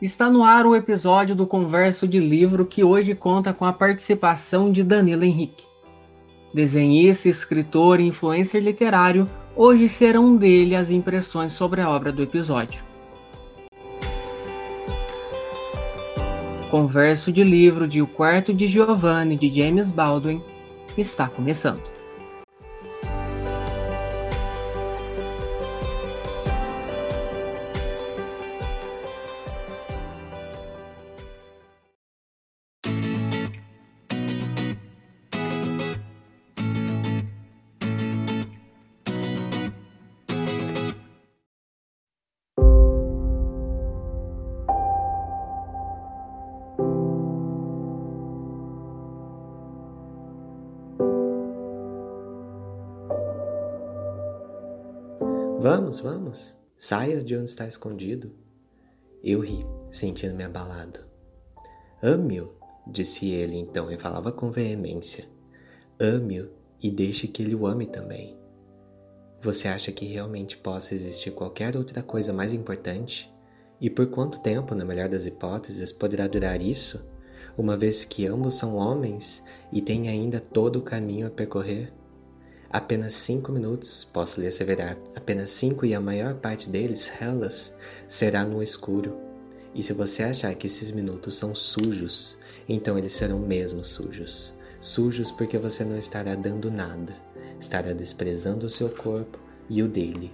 Está no ar o episódio do Converso de Livro que hoje conta com a participação de Danilo Henrique. Desenhista, escritor e influencer literário, hoje serão dele as impressões sobre a obra do episódio. Converso de Livro de O Quarto de Giovanni de James Baldwin está começando. Vamos, vamos, saia de onde está escondido. Eu ri, sentindo-me abalado. Ame-o, disse ele então e falava com veemência. Ame-o e deixe que ele o ame também. Você acha que realmente possa existir qualquer outra coisa mais importante? E por quanto tempo, na melhor das hipóteses, poderá durar isso, uma vez que ambos são homens e têm ainda todo o caminho a percorrer? Apenas cinco minutos, posso lhe asseverar, apenas cinco e a maior parte deles, elas, será no escuro. E se você achar que esses minutos são sujos, então eles serão mesmo sujos. Sujos porque você não estará dando nada, estará desprezando o seu corpo e o dele.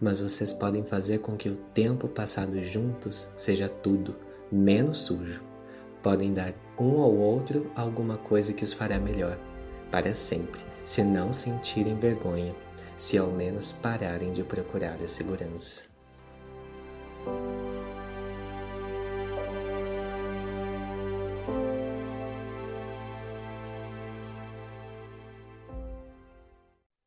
Mas vocês podem fazer com que o tempo passado juntos seja tudo, menos sujo. Podem dar um ao outro alguma coisa que os fará melhor, para sempre se não sentirem vergonha, se ao menos pararem de procurar a segurança.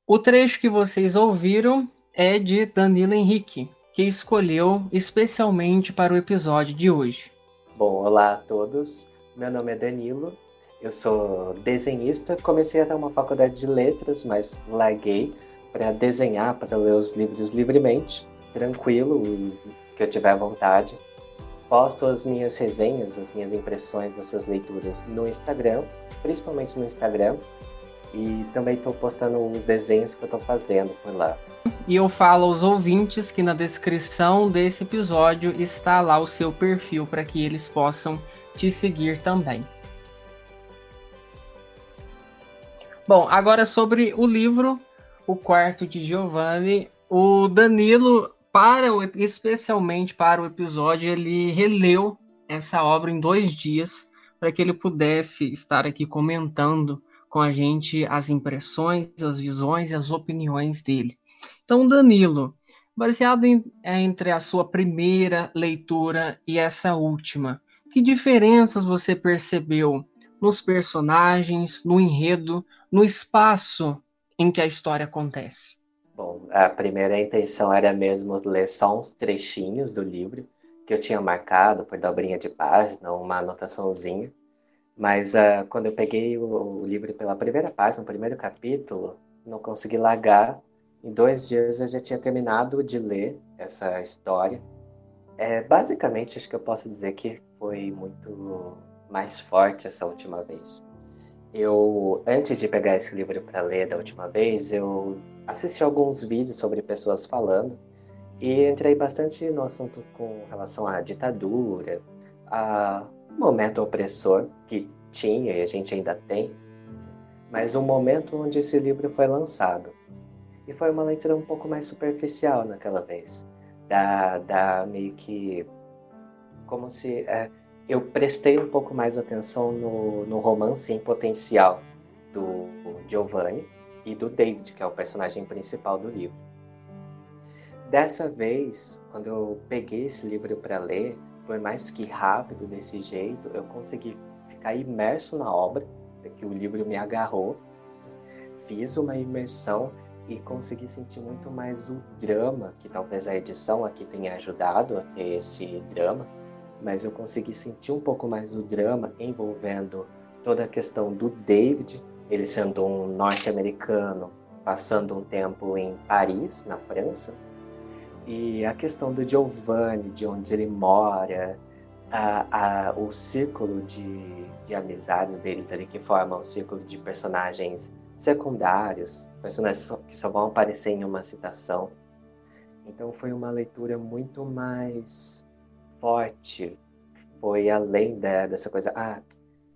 O trecho que vocês ouviram é de Danilo Henrique, que escolheu especialmente para o episódio de hoje. Bom, olá a todos. Meu nome é Danilo eu sou desenhista, comecei a ter uma faculdade de letras, mas larguei para desenhar, para ler os livros livremente, tranquilo, que eu tiver vontade. Posto as minhas resenhas, as minhas impressões dessas leituras no Instagram, principalmente no Instagram, e também estou postando os desenhos que eu estou fazendo por lá. E eu falo aos ouvintes que na descrição desse episódio está lá o seu perfil para que eles possam te seguir também. Bom, agora sobre o livro O Quarto de Giovanni, o Danilo, para o, especialmente para o episódio, ele releu essa obra em dois dias para que ele pudesse estar aqui comentando com a gente as impressões, as visões e as opiniões dele. Então, Danilo, baseado em, entre a sua primeira leitura e essa última, que diferenças você percebeu nos personagens, no enredo, no espaço em que a história acontece? Bom, a primeira intenção era mesmo ler só uns trechinhos do livro que eu tinha marcado por dobrinha de página, uma anotaçãozinha. Mas uh, quando eu peguei o, o, livro pela primeira página, o primeiro capítulo, não consegui largar. Em dois dias eu já tinha terminado de ler essa história. É, basicamente, acho que eu posso dizer que foi muito mais forte essa última vez. Eu, antes de pegar esse livro para ler da última vez, eu assisti alguns vídeos sobre pessoas falando e entrei bastante no assunto com relação à ditadura, a momento opressor que tinha e a gente ainda tem, mas o um momento onde esse livro foi lançado. E foi uma leitura um pouco mais superficial naquela vez. Da, da meio que. Como se. É, eu prestei um pouco mais atenção no, no romance em potencial do Giovanni e do David, que é o personagem principal do livro. Dessa vez, quando eu peguei esse livro para ler, por mais que rápido desse jeito, eu consegui ficar imerso na obra, que o livro me agarrou, fiz uma imersão e consegui sentir muito mais o drama, que talvez a edição aqui tenha ajudado a ter esse drama, mas eu consegui sentir um pouco mais o drama envolvendo toda a questão do David, ele sendo um norte-americano, passando um tempo em Paris, na França, e a questão do Giovanni, de onde ele mora, a, a, o círculo de, de amizades deles ali, que formam o círculo de personagens secundários, personagens que só vão aparecer em uma citação. Então foi uma leitura muito mais forte, foi além da, dessa coisa, ah,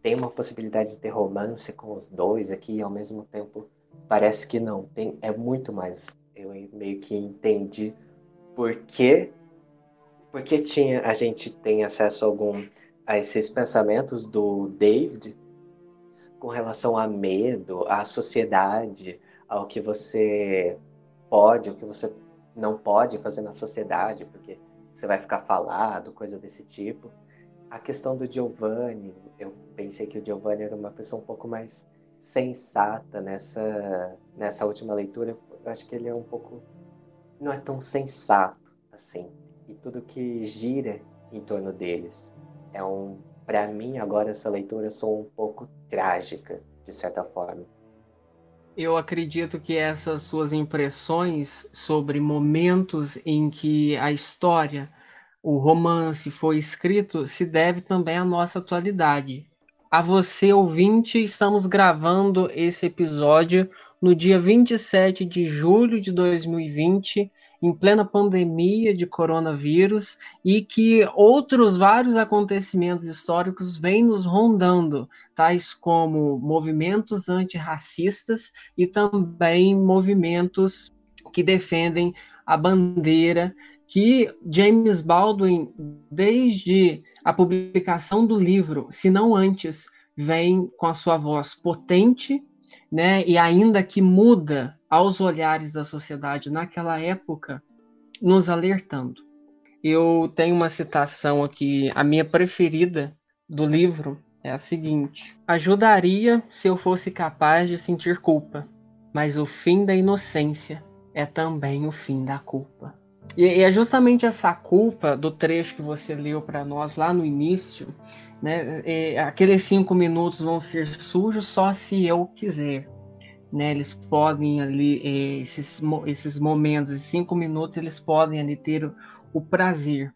tem uma possibilidade de ter romance com os dois aqui e ao mesmo tempo parece que não, tem, é muito mais. Eu meio que entendi por que tinha a gente tem acesso a algum a esses pensamentos do David com relação a medo, à sociedade, ao que você pode, o que você não pode fazer na sociedade, porque você vai ficar falado, coisa desse tipo. A questão do Giovanni, eu pensei que o Giovanni era uma pessoa um pouco mais sensata nessa, nessa última leitura. Eu acho que ele é um pouco. não é tão sensato assim. E tudo que gira em torno deles. É um. Para mim, agora, essa leitura sou um pouco trágica, de certa forma. Eu acredito que essas suas impressões sobre momentos em que a história o romance foi escrito se deve também à nossa atualidade. A você, ouvinte, estamos gravando esse episódio no dia 27 de julho de 2020, em plena pandemia de coronavírus, e que outros vários acontecimentos históricos vêm nos rondando, tais como movimentos antirracistas e também movimentos que defendem a bandeira que James Baldwin, desde a publicação do livro, se não antes, vem com a sua voz potente, né, e ainda que muda aos olhares da sociedade naquela época, nos alertando. Eu tenho uma citação aqui, a minha preferida do livro é a seguinte: Ajudaria se eu fosse capaz de sentir culpa, mas o fim da inocência é também o fim da culpa. E, é justamente essa culpa do trecho que você leu para nós lá no início, né? É, aqueles cinco minutos vão ser sujos só se eu quiser. Né, eles podem ali, é, esses, esses momentos, esses cinco minutos, eles podem ali ter o, o prazer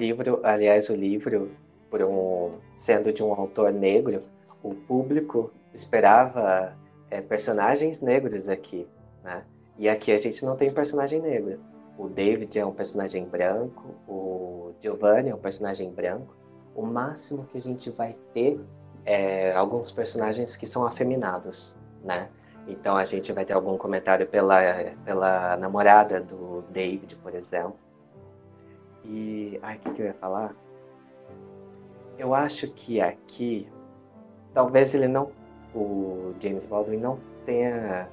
livro, aliás, o livro, por um, sendo de um autor negro, o público esperava é, personagens negros aqui, né? E aqui a gente não tem personagem negro. O David é um personagem branco, o Giovanni é um personagem branco. O máximo que a gente vai ter é alguns personagens que são afeminados, né? Então a gente vai ter algum comentário pela, pela namorada do David, por exemplo. E. Ai, o que, que eu ia falar? Eu acho que aqui. Talvez ele não. O James Baldwin não tenha.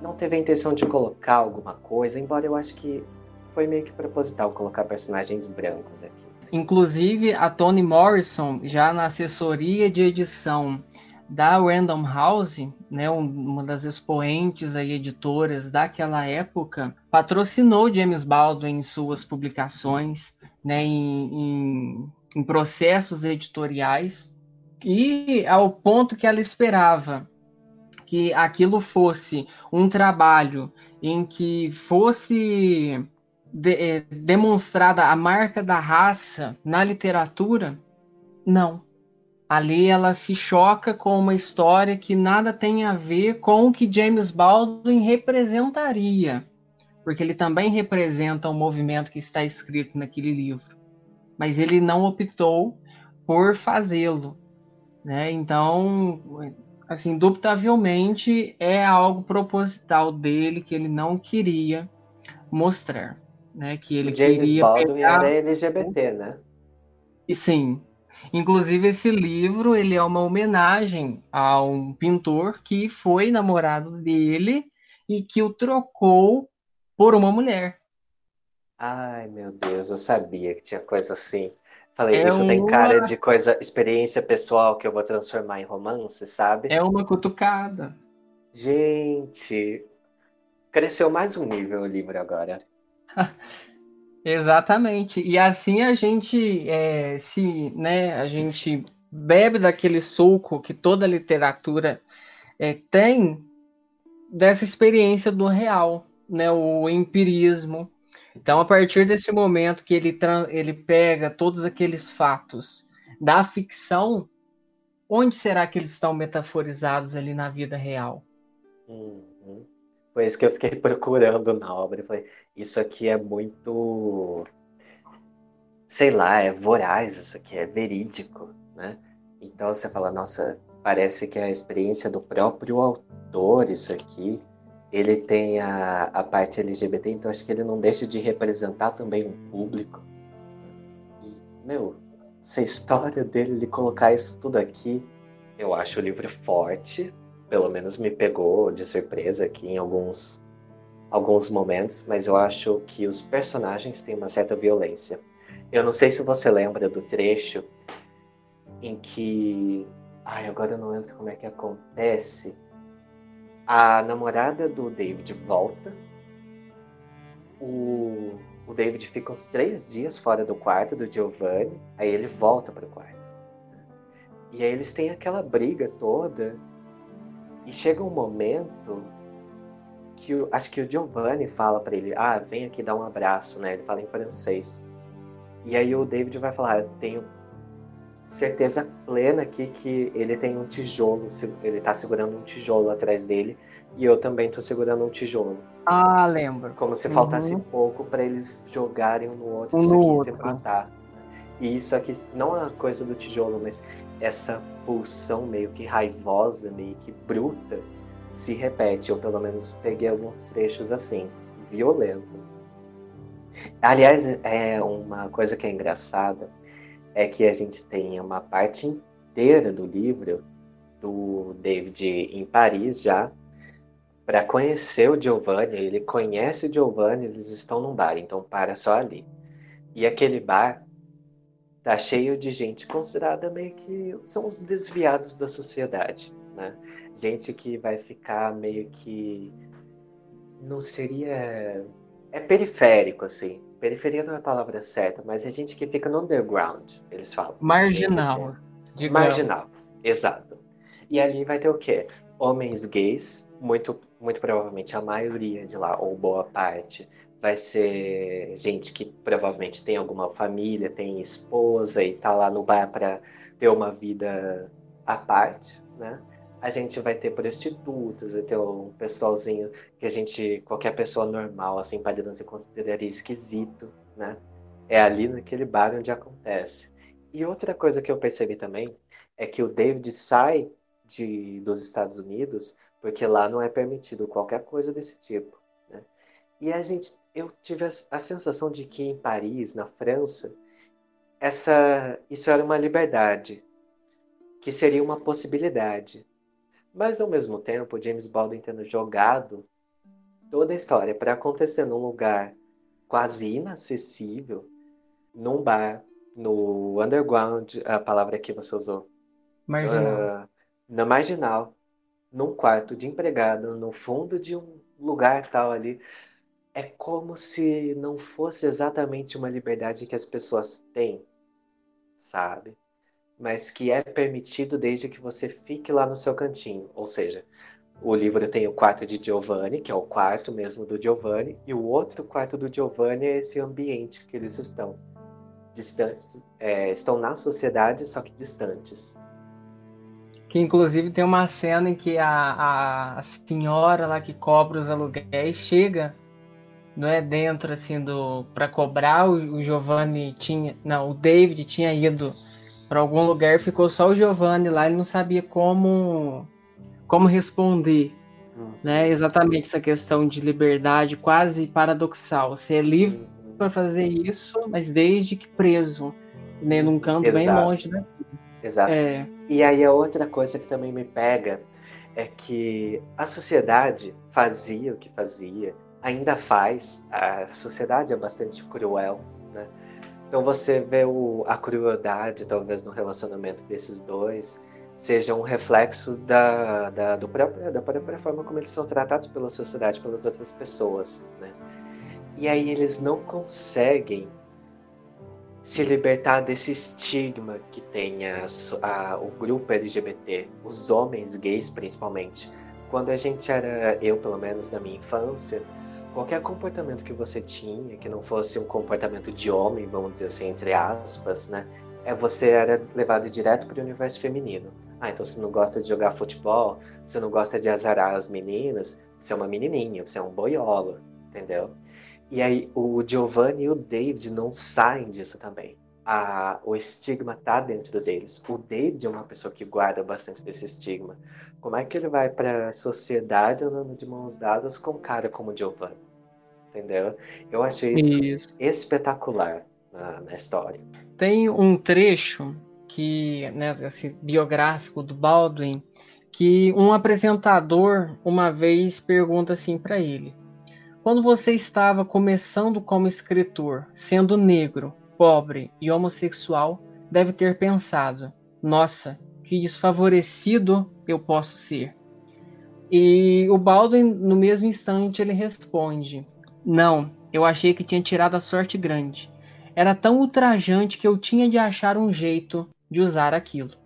Não teve a intenção de colocar alguma coisa, embora eu acho que foi meio que proposital colocar personagens brancos aqui. Inclusive, a Toni Morrison, já na assessoria de edição da Random House, né, uma das expoentes aí, editoras daquela época, patrocinou James Baldwin em suas publicações, né, em, em, em processos editoriais, e ao ponto que ela esperava que aquilo fosse um trabalho em que fosse de, é, demonstrada a marca da raça na literatura, não. Ali ela se choca com uma história que nada tem a ver com o que James Baldwin representaria, porque ele também representa o movimento que está escrito naquele livro, mas ele não optou por fazê-lo, né? Então, assim, indubitavelmente é algo proposital dele que ele não queria mostrar, né? Que ele James queria Baldwin pegar... era LGBT, né? E sim, Inclusive, esse livro ele é uma homenagem a um pintor que foi namorado dele e que o trocou por uma mulher. Ai, meu Deus, eu sabia que tinha coisa assim. Falei, é isso uma... tem cara de coisa, experiência pessoal que eu vou transformar em romance, sabe? É uma cutucada. Gente, cresceu mais um nível o livro agora. Exatamente. E assim a gente é, se, né, a gente bebe daquele suco que toda literatura é, tem dessa experiência do real, né, o empirismo. Então, a partir desse momento que ele, ele pega todos aqueles fatos da ficção, onde será que eles estão metaforizados ali na vida real? Uhum. Foi isso que eu fiquei procurando na obra. Eu falei, isso aqui é muito. Sei lá, é voraz, isso aqui é verídico, né? Então você fala, nossa, parece que é a experiência do próprio autor, isso aqui. Ele tem a, a parte LGBT, então acho que ele não deixa de representar também um público. E, meu, essa história dele, de colocar isso tudo aqui, eu acho o livro forte, pelo menos me pegou de surpresa aqui em alguns, alguns momentos, mas eu acho que os personagens têm uma certa violência. Eu não sei se você lembra do trecho em que. Ai, agora eu não lembro como é que acontece. A namorada do David volta. O, o David fica uns três dias fora do quarto do Giovanni. Aí ele volta para o quarto. E aí eles têm aquela briga toda. E chega um momento que o, acho que o Giovanni fala para ele: Ah, vem aqui dar um abraço, né? Ele fala em francês. E aí o David vai falar: Eu tenho certeza plena aqui que ele tem um tijolo, ele tá segurando um tijolo atrás dele e eu também tô segurando um tijolo. Ah, lembro. Como se faltasse uhum. pouco para eles jogarem um no outro, um isso aqui outro. se matar. E isso aqui não é a coisa do tijolo, mas essa pulsão meio que raivosa, meio que bruta, se repete. Eu pelo menos peguei alguns trechos assim, violento. Aliás, é uma coisa que é engraçada é que a gente tem uma parte inteira do livro do David em Paris já para conhecer o Giovanni. Ele conhece o Giovanni, eles estão num bar, então para só ali. E aquele bar tá cheio de gente considerada meio que são os desviados da sociedade, né? Gente que vai ficar meio que não seria é periférico assim, periferia não é a palavra certa, mas é gente que fica no underground, eles falam. Marginal. Marginal, exato. E ali vai ter o quê? Homens gays, muito, muito provavelmente a maioria de lá, ou boa parte, vai ser gente que provavelmente tem alguma família, tem esposa e tá lá no bar para ter uma vida à parte, né? A gente vai ter prostitutas, vai ter um pessoalzinho que a gente, qualquer pessoa normal, assim, padrão, se consideraria esquisito, né? É ali naquele bar onde acontece. E outra coisa que eu percebi também é que o David sai de, dos Estados Unidos porque lá não é permitido qualquer coisa desse tipo, né? E a gente, eu tive a, a sensação de que em Paris, na França, essa, isso era uma liberdade, que seria uma possibilidade mas ao mesmo tempo, James Baldwin tendo jogado toda a história para acontecer num lugar quase inacessível, num bar, no underground, a palavra que você usou. Marginal. Uh, na marginal, num quarto de empregado, no fundo de um lugar tal ali. É como se não fosse exatamente uma liberdade que as pessoas têm, sabe? Mas que é permitido desde que você fique lá no seu cantinho. Ou seja, o livro tem o quarto de Giovanni, que é o quarto mesmo do Giovanni, e o outro quarto do Giovanni é esse ambiente que eles estão. Distantes, é, estão na sociedade, só que distantes. Que inclusive tem uma cena em que a, a senhora lá que cobra os aluguéis chega não é dentro assim do para cobrar o, o Giovanni tinha não o David tinha ido para algum lugar, ficou só o Giovanni lá, ele não sabia como como responder, né? Exatamente essa questão de liberdade quase paradoxal. Você é livre para fazer isso, mas desde que preso, né, num canto Exato. bem longe daqui. Exato. É. E aí a outra coisa que também me pega é que a sociedade fazia o que fazia, ainda faz. A sociedade é bastante cruel, né? Então você vê o, a crueldade, talvez, no relacionamento desses dois, seja um reflexo da, da, do próprio, da própria forma como eles são tratados pela sociedade, pelas outras pessoas, né? E aí eles não conseguem se libertar desse estigma que tem a, a, o grupo LGBT, os homens gays principalmente. Quando a gente era, eu pelo menos na minha infância, qualquer comportamento que você tinha, que não fosse um comportamento de homem, vamos dizer assim, entre aspas, né? É, você era levado direto para o universo feminino. Ah, então você não gosta de jogar futebol, você não gosta de azarar as meninas, você é uma menininha, você é um boiola, entendeu? E aí o Giovanni e o David não saem disso também. A, o estigma tá dentro deles. O David é uma pessoa que guarda bastante desse estigma. Como é que ele vai para a sociedade andando de mãos dadas com um cara como Giovanni? Entendeu? Eu achei isso, isso. espetacular na, na, história. Tem um trecho que, né, esse biográfico do Baldwin, que um apresentador uma vez pergunta assim para ele: quando você estava começando como escritor, sendo negro, pobre e homossexual, deve ter pensado: nossa, que desfavorecido eu posso ser. E o Baldwin, no mesmo instante, ele responde: Não, eu achei que tinha tirado a sorte grande. Era tão ultrajante que eu tinha de achar um jeito de usar aquilo.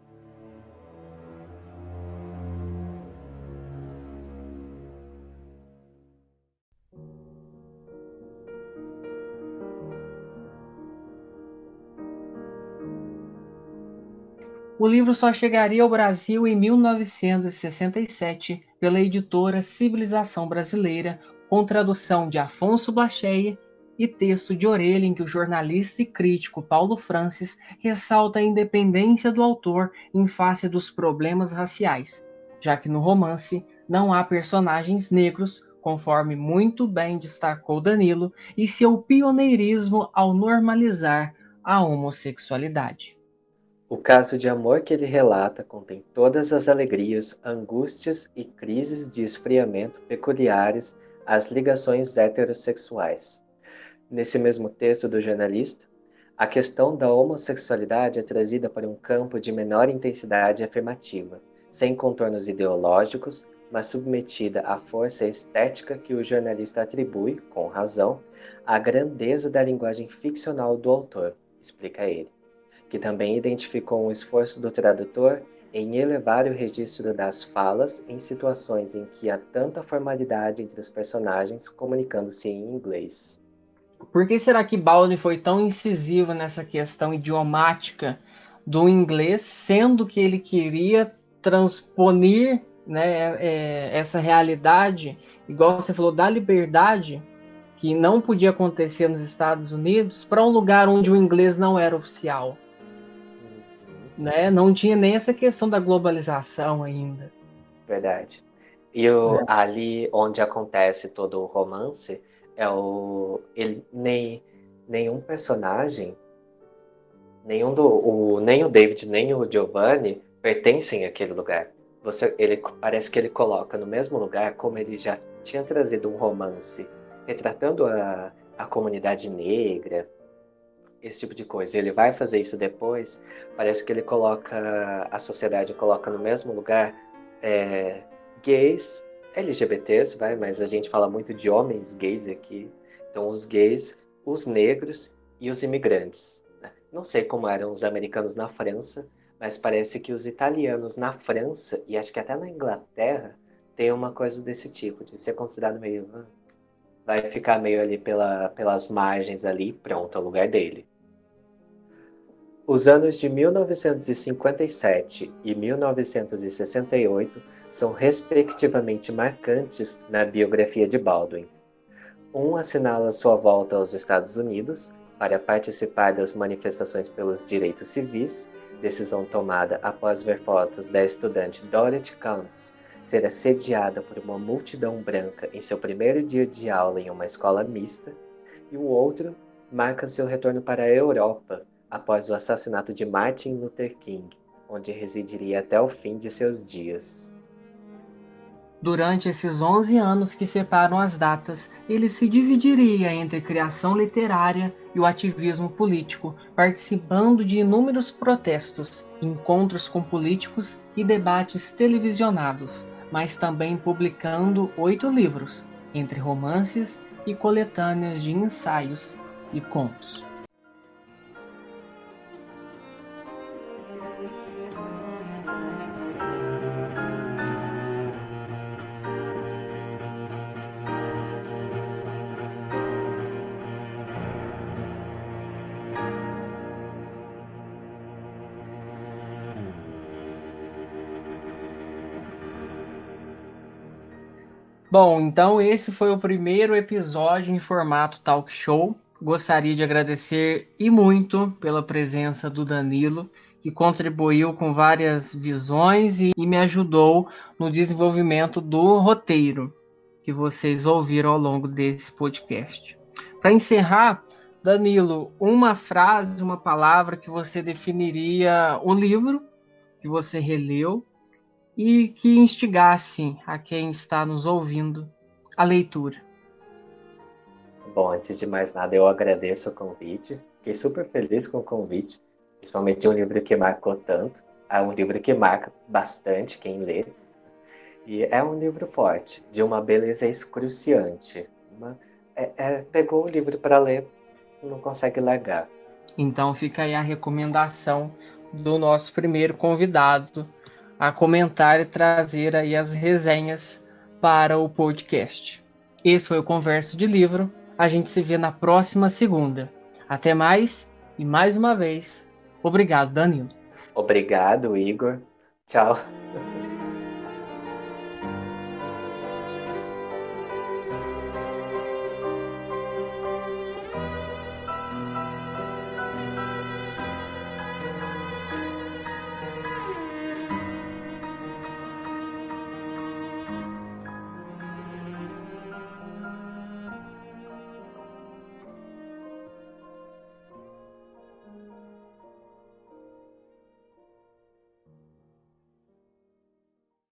O livro só chegaria ao Brasil em 1967 pela editora Civilização Brasileira, com tradução de Afonso Blacheia e texto de orelha em que o jornalista e crítico Paulo Francis ressalta a independência do autor em face dos problemas raciais, já que no romance não há personagens negros, conforme muito bem destacou Danilo, e seu pioneirismo ao normalizar a homossexualidade. O caso de amor que ele relata contém todas as alegrias, angústias e crises de esfriamento peculiares às ligações heterossexuais. Nesse mesmo texto do jornalista, a questão da homossexualidade é trazida para um campo de menor intensidade afirmativa, sem contornos ideológicos, mas submetida à força estética que o jornalista atribui, com razão, à grandeza da linguagem ficcional do autor, explica ele que também identificou um esforço do tradutor em elevar o registro das falas em situações em que há tanta formalidade entre os personagens comunicando-se em inglês. Por que será que Baldwin foi tão incisivo nessa questão idiomática do inglês, sendo que ele queria transponer né, é, essa realidade, igual você falou, da liberdade, que não podia acontecer nos Estados Unidos, para um lugar onde o inglês não era oficial? Né? Não tinha nem essa questão da globalização ainda. Verdade. E o, é. ali onde acontece todo o romance é o ele nem nenhum personagem nenhum do o, nem o David nem o Giovanni pertencem àquele lugar. Você ele parece que ele coloca no mesmo lugar como ele já tinha trazido um romance retratando a, a comunidade negra, esse tipo de coisa. Ele vai fazer isso depois. Parece que ele coloca a sociedade coloca no mesmo lugar é, gays, LGBTs, vai, mas a gente fala muito de homens gays aqui. Então os gays, os negros e os imigrantes. Né? Não sei como eram os americanos na França, mas parece que os italianos na França e acho que até na Inglaterra tem uma coisa desse tipo, de ser considerado meio vai ficar meio ali pela, pelas margens ali, pronto, é o lugar dele. Os anos de 1957 e 1968 são respectivamente marcantes na biografia de Baldwin. Um assinala sua volta aos Estados Unidos para participar das manifestações pelos direitos civis, decisão tomada após ver fotos da estudante Dorothy Counts ser assediada por uma multidão branca em seu primeiro dia de aula em uma escola mista, e o outro marca seu retorno para a Europa após o assassinato de Martin Luther King, onde residiria até o fim de seus dias. Durante esses 11 anos que separam as datas, ele se dividiria entre criação literária e o ativismo político, participando de inúmeros protestos, encontros com políticos e debates televisionados, mas também publicando oito livros, entre romances, e coletâneas de ensaios e contos. Bom, então esse foi o primeiro episódio em formato talk show. Gostaria de agradecer e muito pela presença do Danilo, que contribuiu com várias visões e, e me ajudou no desenvolvimento do roteiro que vocês ouviram ao longo desse podcast. Para encerrar, Danilo, uma frase, uma palavra que você definiria o livro que você releu e que instigasse a quem está nos ouvindo a leitura. Bom, antes de mais nada, eu agradeço o convite. Fiquei super feliz com o convite, principalmente um livro que marcou tanto. É um livro que marca bastante quem lê. E é um livro forte, de uma beleza excruciante. Uma, é, é, pegou o livro para ler, não consegue largar. Então fica aí a recomendação do nosso primeiro convidado, a comentar e trazer aí as resenhas para o podcast. Esse foi o Converso de Livro. A gente se vê na próxima segunda. Até mais e mais uma vez, obrigado, Danilo. Obrigado, Igor. Tchau.